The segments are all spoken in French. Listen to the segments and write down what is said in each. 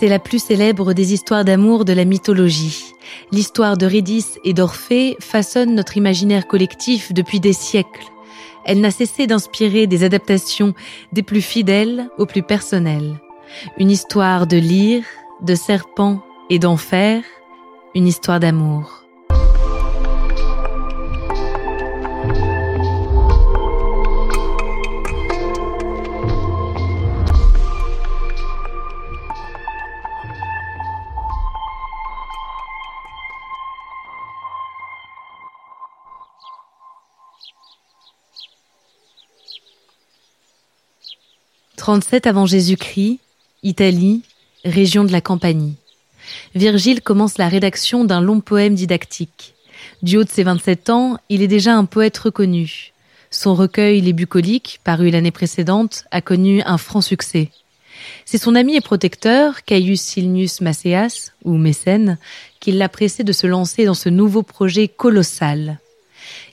C'est la plus célèbre des histoires d'amour de la mythologie. L'histoire d'Eurydice et d'Orphée façonne notre imaginaire collectif depuis des siècles. Elle n'a cessé d'inspirer des adaptations des plus fidèles aux plus personnelles. Une histoire de lyre, de serpent et d'enfer, une histoire d'amour. 37 avant Jésus-Christ, Italie, région de la Campanie. Virgile commence la rédaction d'un long poème didactique. Du haut de ses 27 ans, il est déjà un poète reconnu. Son recueil Les Bucoliques, paru l'année précédente, a connu un franc succès. C'est son ami et protecteur, Caius Silnius Macéas, ou Mécène, qui l'a pressé de se lancer dans ce nouveau projet colossal.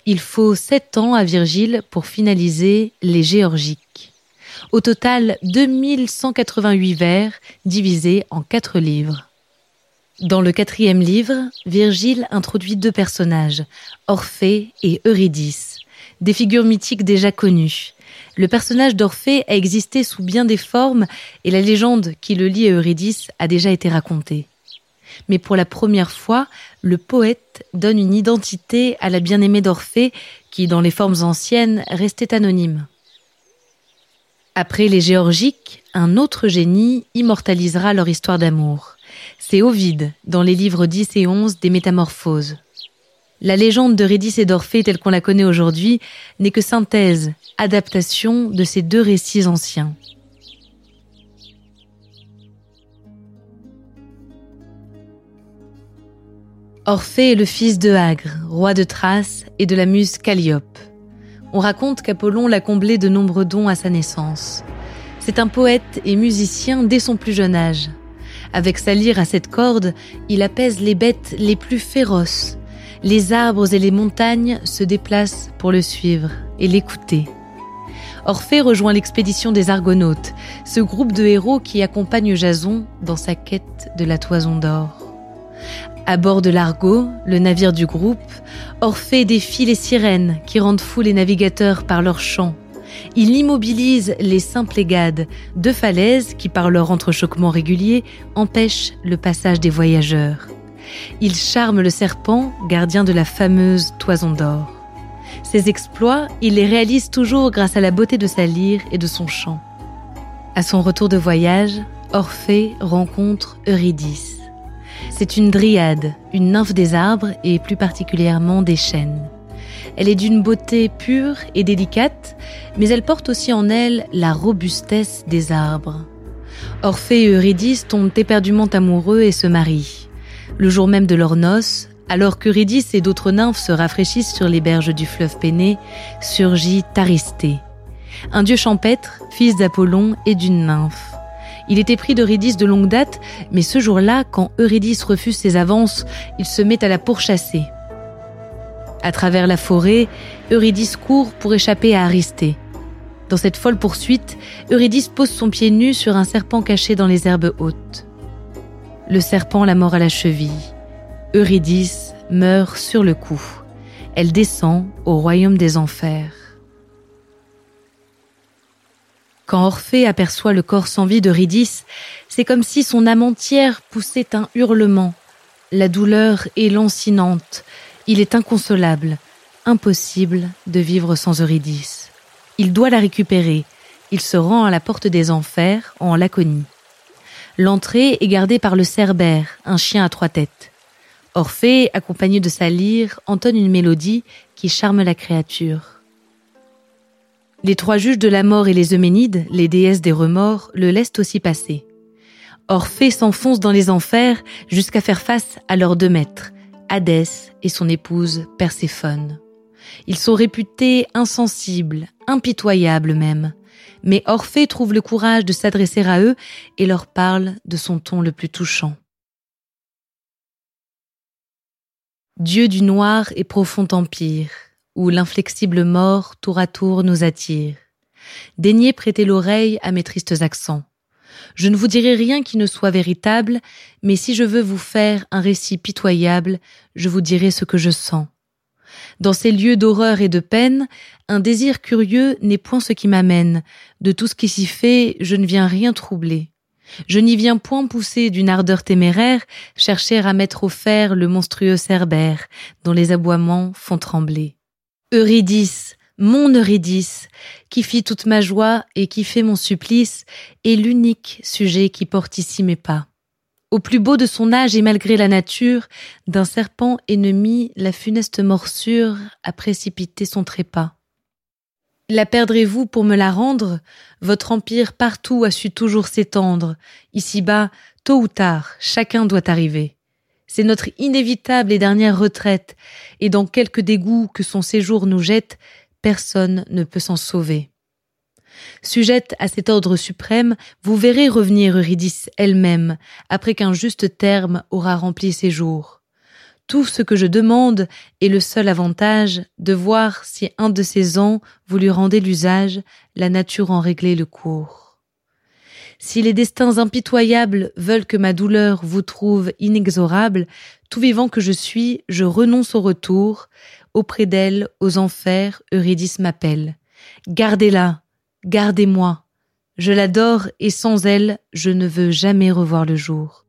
Il faut sept ans à Virgile pour finaliser les Géorgiques. Au total, 2188 vers divisés en quatre livres. Dans le quatrième livre, Virgile introduit deux personnages, Orphée et Eurydice, des figures mythiques déjà connues. Le personnage d'Orphée a existé sous bien des formes et la légende qui le lie à Eurydice a déjà été racontée. Mais pour la première fois, le poète donne une identité à la bien-aimée d'Orphée qui, dans les formes anciennes, restait anonyme. Après les Géorgiques, un autre génie immortalisera leur histoire d'amour. C'est Ovide, dans les livres 10 et 11 des Métamorphoses. La légende d'Eurydice et d'Orphée telle qu'on la connaît aujourd'hui n'est que synthèse, adaptation de ces deux récits anciens. Orphée est le fils de Agre, roi de Thrace, et de la muse Calliope. On raconte qu'Apollon l'a comblé de nombreux dons à sa naissance. C'est un poète et musicien dès son plus jeune âge. Avec sa lyre à cette corde, il apaise les bêtes les plus féroces. Les arbres et les montagnes se déplacent pour le suivre et l'écouter. Orphée rejoint l'expédition des Argonautes, ce groupe de héros qui accompagne Jason dans sa quête de la toison d'or. À bord de l'Argo, le navire du groupe, Orphée défie les sirènes qui rendent fous les navigateurs par leur chant. Il immobilise les Symplegades, deux falaises qui, par leur entrechoquement régulier, empêchent le passage des voyageurs. Il charme le serpent, gardien de la fameuse toison d'or. Ses exploits, il les réalise toujours grâce à la beauté de sa lyre et de son chant. À son retour de voyage, Orphée rencontre Eurydice. C'est une dryade, une nymphe des arbres et plus particulièrement des chênes. Elle est d'une beauté pure et délicate, mais elle porte aussi en elle la robustesse des arbres. Orphée et Eurydice tombent éperdument amoureux et se marient. Le jour même de leurs noces, alors qu'Eurydice et d'autres nymphes se rafraîchissent sur les berges du fleuve Péné, surgit Taristée, un dieu champêtre, fils d'Apollon et d'une nymphe. Il était pris d'Eurydice de longue date, mais ce jour-là, quand Eurydice refuse ses avances, il se met à la pourchasser. À travers la forêt, Eurydice court pour échapper à Aristée. Dans cette folle poursuite, Eurydice pose son pied nu sur un serpent caché dans les herbes hautes. Le serpent la mord à la cheville. Eurydice meurt sur le coup. Elle descend au royaume des enfers. Quand Orphée aperçoit le corps sans vie d'Eurydice, c'est comme si son âme entière poussait un hurlement. La douleur est lancinante. Il est inconsolable, impossible de vivre sans Eurydice. Il doit la récupérer. Il se rend à la porte des enfers, en Laconie. L'entrée est gardée par le Cerbère, un chien à trois têtes. Orphée, accompagné de sa lyre, entonne une mélodie qui charme la créature. Les trois juges de la mort et les Euménides, les déesses des remords, le laissent aussi passer. Orphée s'enfonce dans les enfers jusqu'à faire face à leurs deux maîtres, Hadès et son épouse Perséphone. Ils sont réputés insensibles, impitoyables même. Mais Orphée trouve le courage de s'adresser à eux et leur parle de son ton le plus touchant. Dieu du noir et profond empire, où l'inflexible mort tour à tour nous attire. Daignez prêter l'oreille à mes tristes accents. Je ne vous dirai rien qui ne soit véritable, mais si je veux vous faire un récit pitoyable, je vous dirai ce que je sens. Dans ces lieux d'horreur et de peine, un désir curieux n'est point ce qui m'amène. De tout ce qui s'y fait, je ne viens rien troubler. Je n'y viens point pousser d'une ardeur téméraire, chercher à mettre au fer le monstrueux cerbère, dont les aboiements font trembler. Eurydice, mon Eurydice, qui fit toute ma joie et qui fait mon supplice, est l'unique sujet qui porte ici mes pas. Au plus beau de son âge et malgré la nature, d'un serpent ennemi, la funeste morsure a précipité son trépas. La perdrez-vous pour me la rendre? Votre empire partout a su toujours s'étendre. Ici-bas, tôt ou tard, chacun doit arriver. C'est notre inévitable et dernière retraite, et dans quelque dégoût que son séjour nous jette, personne ne peut s'en sauver. Sujette à cet ordre suprême, vous verrez revenir Eurydice elle-même, après qu'un juste terme aura rempli ses jours. Tout ce que je demande est le seul avantage de voir si un de ces ans vous lui rendez l'usage, la nature en régler le cours. Si les destins impitoyables veulent que ma douleur vous trouve inexorable, tout vivant que je suis, je renonce au retour, auprès d'elle, aux enfers, Eurydice m'appelle. Gardez-la, gardez-moi. Je l'adore et sans elle, je ne veux jamais revoir le jour.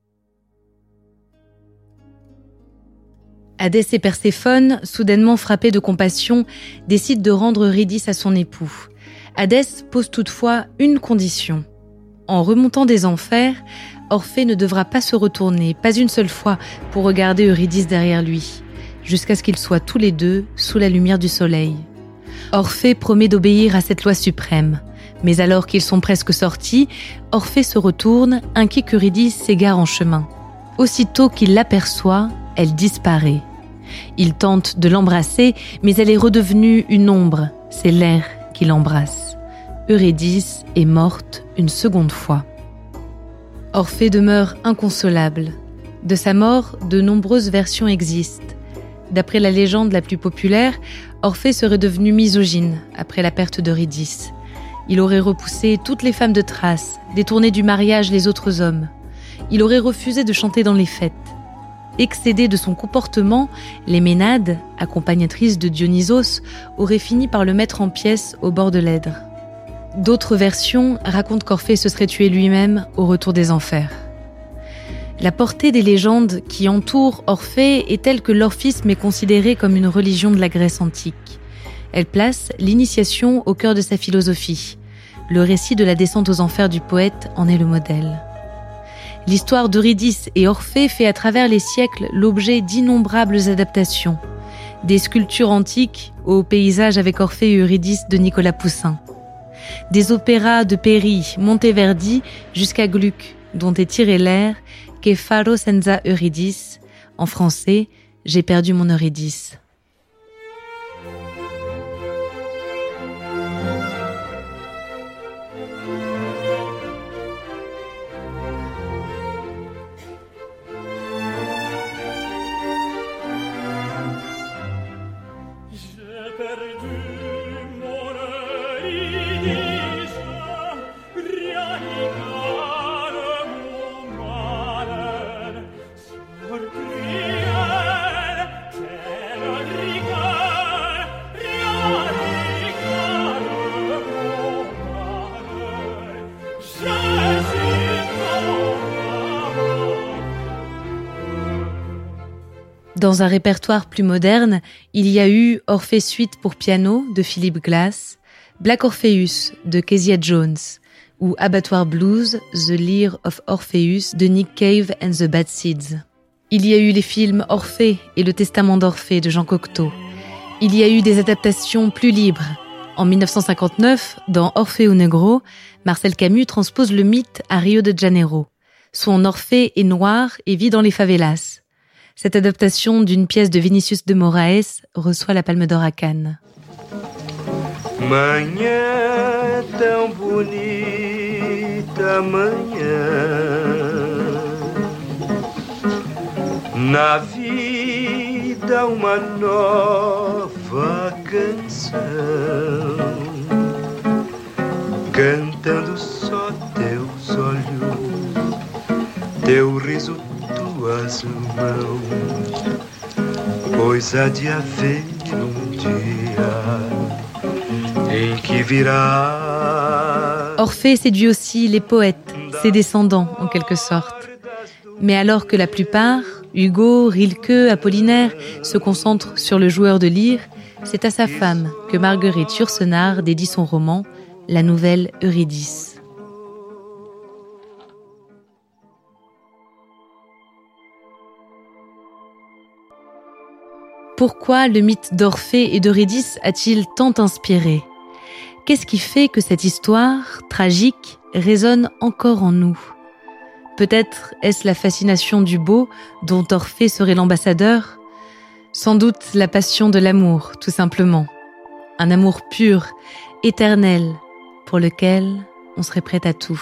Hadès et Perséphone, soudainement frappés de compassion, décident de rendre Eurydice à son époux. Hadès pose toutefois une condition. En remontant des enfers, Orphée ne devra pas se retourner, pas une seule fois, pour regarder Eurydice derrière lui, jusqu'à ce qu'ils soient tous les deux sous la lumière du soleil. Orphée promet d'obéir à cette loi suprême. Mais alors qu'ils sont presque sortis, Orphée se retourne, inquiet qu'Eurydice s'égare en chemin. Aussitôt qu'il l'aperçoit, elle disparaît. Il tente de l'embrasser, mais elle est redevenue une ombre. C'est l'air qui l'embrasse. Eurydice est morte une seconde fois. Orphée demeure inconsolable. De sa mort, de nombreuses versions existent. D'après la légende la plus populaire, Orphée serait devenu misogyne après la perte d'Eurydice. Il aurait repoussé toutes les femmes de Thrace, détourné du mariage les autres hommes. Il aurait refusé de chanter dans les fêtes. Excédé de son comportement, les Ménades, accompagnatrices de Dionysos, auraient fini par le mettre en pièces au bord de l'Èdre. D'autres versions racontent qu'Orphée se serait tué lui-même au retour des enfers. La portée des légendes qui entourent Orphée est telle que l'orphisme est considéré comme une religion de la Grèce antique. Elle place l'initiation au cœur de sa philosophie. Le récit de la descente aux enfers du poète en est le modèle. L'histoire d'Eurydice et Orphée fait à travers les siècles l'objet d'innombrables adaptations. Des sculptures antiques aux paysages avec Orphée et Eurydice de Nicolas Poussin. Des opéras de Peri, Monteverdi jusqu'à Gluck, dont est tiré l'air Que faro senza Eurydice, en français J'ai perdu mon Eurydice. Dans un répertoire plus moderne, il y a eu Orphée Suite pour piano de Philip Glass, Black Orpheus de Kezia Jones ou Abattoir Blues, The Lear of Orpheus de Nick Cave and the Bad Seeds. Il y a eu les films Orphée et Le Testament d'Orphée de Jean Cocteau. Il y a eu des adaptations plus libres. En 1959, dans au Negro, Marcel Camus transpose le mythe à Rio de Janeiro. Son Orphée est noir et vit dans les favelas. Cette adaptation d'une pièce de Vinicius de Moraes reçoit la Palme d'Or à Cannes. Manhã tão bonita, manhã Na vida uma nova canção Cantando só teus olhos teu riso, Orphée séduit aussi les poètes, ses descendants en quelque sorte. Mais alors que la plupart, Hugo, Rilke, Apollinaire, se concentrent sur le joueur de lyre, c'est à sa femme que Marguerite Yourcenar dédie son roman, la nouvelle Eurydice. Pourquoi le mythe d'Orphée et d'Eurydice a-t-il tant inspiré Qu'est-ce qui fait que cette histoire, tragique, résonne encore en nous Peut-être est-ce la fascination du beau dont Orphée serait l'ambassadeur Sans doute la passion de l'amour, tout simplement. Un amour pur, éternel, pour lequel on serait prêt à tout.